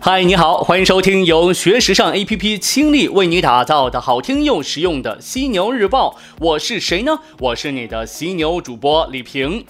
嗨，你好，欢迎收听由学时尚 APP 倾力为你打造的好听又实用的犀牛日报。我是谁呢？我是你的犀牛主播李平。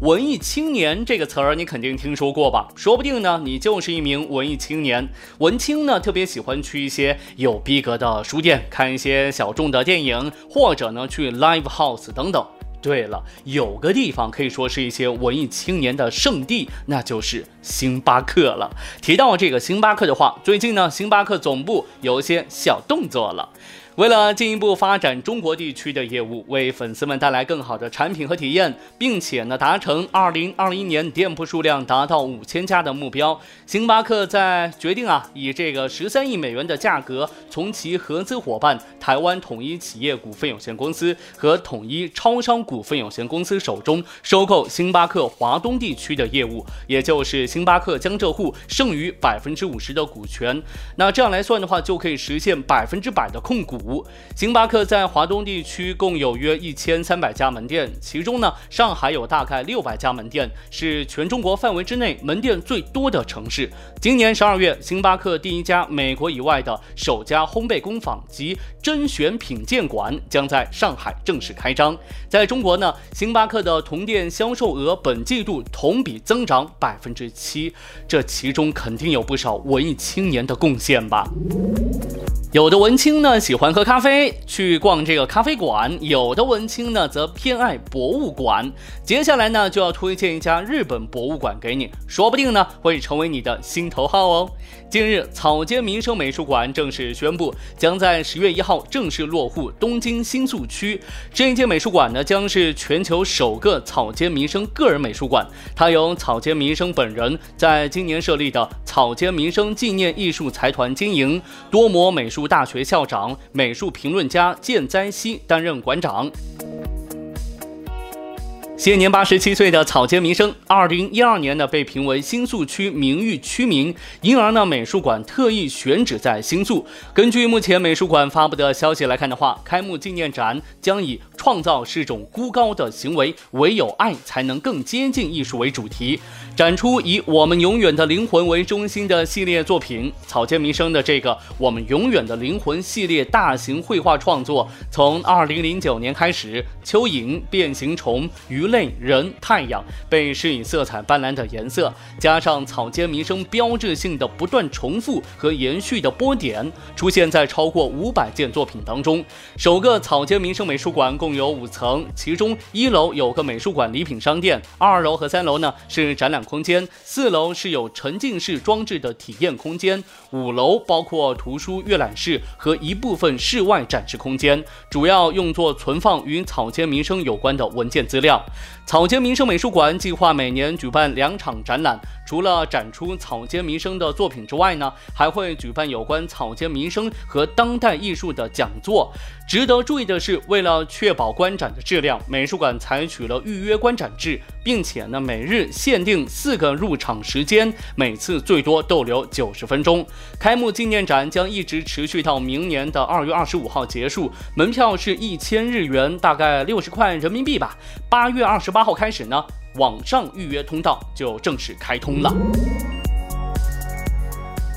文艺青年这个词儿你肯定听说过吧？说不定呢，你就是一名文艺青年。文青呢，特别喜欢去一些有逼格的书店看一些小众的电影，或者呢去 live house 等等。对了，有个地方可以说是一些文艺青年的圣地，那就是星巴克了。提到这个星巴克的话，最近呢，星巴克总部有一些小动作了。为了进一步发展中国地区的业务，为粉丝们带来更好的产品和体验，并且呢达成二零二一年店铺数量达到五千家的目标，星巴克在决定啊以这个十三亿美元的价格，从其合资伙伴台湾统一企业股份有限公司和统一超商股份有限公司手中收购星巴克华东地区的业务，也就是星巴克江浙沪剩余百分之五十的股权。那这样来算的话，就可以实现百分之百的控股。五星巴克在华东地区共有约一千三百家门店，其中呢，上海有大概六百家门店，是全中国范围之内门店最多的城市。今年十二月，星巴克第一家美国以外的首家烘焙工坊及甄选品鉴馆将在上海正式开张。在中国呢，星巴克的同店销售额本季度同比增长百分之七，这其中肯定有不少文艺青年的贡献吧。有的文青呢喜欢喝咖啡，去逛这个咖啡馆；有的文青呢则偏爱博物馆。接下来呢就要推荐一家日本博物馆给你，说不定呢会成为你的心头好哦。近日，草间弥生美术馆正式宣布，将在十月一号正式落户东京新宿区。这一间美术馆呢将是全球首个草间弥生个人美术馆，它由草间弥生本人在今年设立的草间弥生纪念艺术财团经营，多摩美术。大学校长、美术评论家剑哉希担任馆长。现年八十七岁的草间弥生，二零一二年呢被评为新宿区名誉区民，因而呢美术馆特意选址在新宿。根据目前美术馆发布的消息来看的话，开幕纪念展将以“创造是种孤高的行为，唯有爱才能更接近艺术”为主题，展出以“我们永远的灵魂”为中心的系列作品。草间弥生的这个“我们永远的灵魂”系列大型绘画创作，从二零零九年开始，蚯蚓、变形虫、鱼。类人太阳被施以色彩斑斓的颜色，加上草间弥生标志性的不断重复和延续的波点，出现在超过五百件作品当中。首个草间弥生美术馆共有五层，其中一楼有个美术馆礼品商店，二楼和三楼呢是展览空间，四楼是有沉浸式装置的体验空间，五楼包括图书阅览室和一部分室外展示空间，主要用作存放与草间弥生有关的文件资料。草间弥生美术馆计划每年举办两场展览。除了展出草间弥生的作品之外呢，还会举办有关草间弥生和当代艺术的讲座。值得注意的是，为了确保观展的质量，美术馆采取了预约观展制，并且呢每日限定四个入场时间，每次最多逗留九十分钟。开幕纪念展将一直持续到明年的二月二十五号结束，门票是一千日元，大概六十块人民币吧。八月二十八号开始呢。网上预约通道就正式开通了。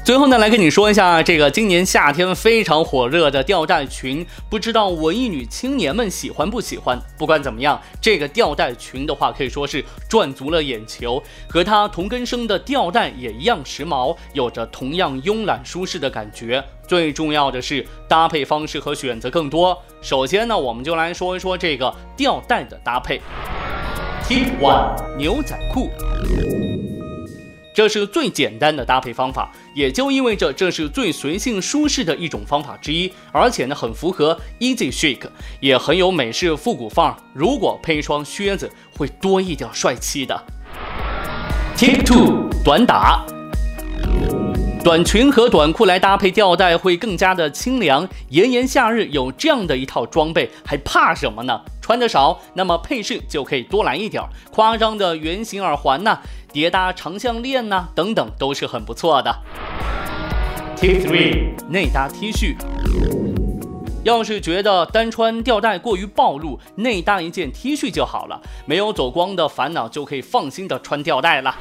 最后呢，来跟你说一下这个今年夏天非常火热的吊带裙，不知道文艺女青年们喜欢不喜欢？不管怎么样，这个吊带裙的话可以说是赚足了眼球，和它同根生的吊带也一样时髦，有着同样慵懒舒适的感觉。最重要的是搭配方式和选择更多。首先呢，我们就来说一说这个吊带的搭配。Tip One：牛仔裤，这是最简单的搭配方法，也就意味着这是最随性舒适的一种方法之一，而且呢很符合 easy chic，也很有美式复古范儿。如果配一双靴子，会多一点帅气的。Tip Two：短打。短裙和短裤来搭配吊带会更加的清凉。炎炎夏日有这样的一套装备，还怕什么呢？穿的少，那么配饰就可以多来一点儿，夸张的圆形耳环呐，叠搭长项链呐，等等都是很不错的。Tip three，内搭 T 恤。要是觉得单穿吊带过于暴露，内搭一件 T 恤就好了，没有走光的烦恼，就可以放心的穿吊带了。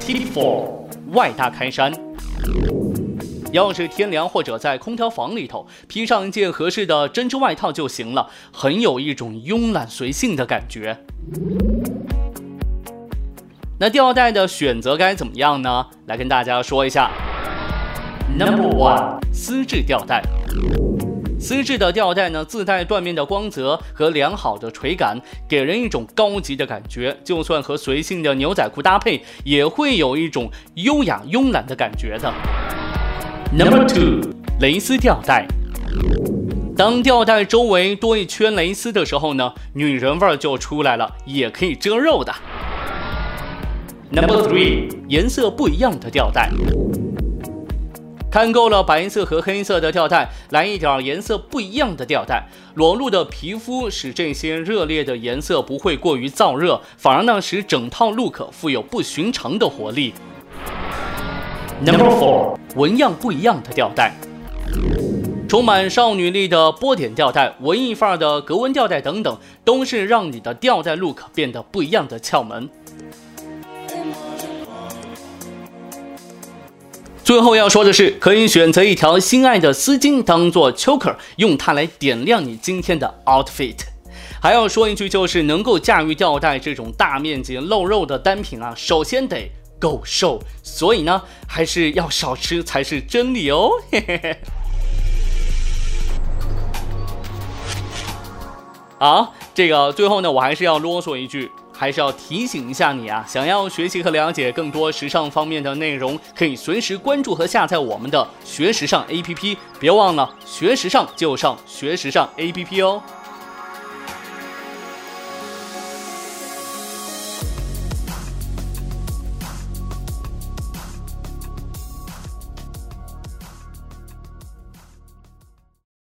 Tip Four，外搭开衫。要是天凉或者在空调房里头，披上一件合适的针织外套就行了，很有一种慵懒随性的感觉。那吊带的选择该怎么样呢？来跟大家说一下。Number one，丝质吊带。丝质的吊带呢，自带缎面的光泽和良好的垂感，给人一种高级的感觉。就算和随性的牛仔裤搭配，也会有一种优雅慵懒的感觉的。Number two，蕾丝吊带。当吊带周围多一圈蕾丝的时候呢，女人味儿就出来了，也可以遮肉的。Number three，颜色不一样的吊带。看够了白色和黑色的吊带，来一点颜色不一样的吊带。裸露的皮肤使这些热烈的颜色不会过于燥热，反而呢使整套 look 富有不寻常的活力。Number four，纹样不一样的吊带，充满少女力的波点吊带、文艺范儿的格纹吊带等等，都是让你的吊带 look 变得不一样的窍门。最后要说的是，可以选择一条心爱的丝巾当做 choker，用它来点亮你今天的 outfit。还要说一句，就是能够驾驭吊带这种大面积露肉的单品啊，首先得够瘦。所以呢，还是要少吃才是真理哦。嘿嘿嘿。好，这个最后呢，我还是要啰嗦一句。还是要提醒一下你啊，想要学习和了解更多时尚方面的内容，可以随时关注和下载我们的学时尚 APP。别忘了，学时尚就上学时尚 APP 哦。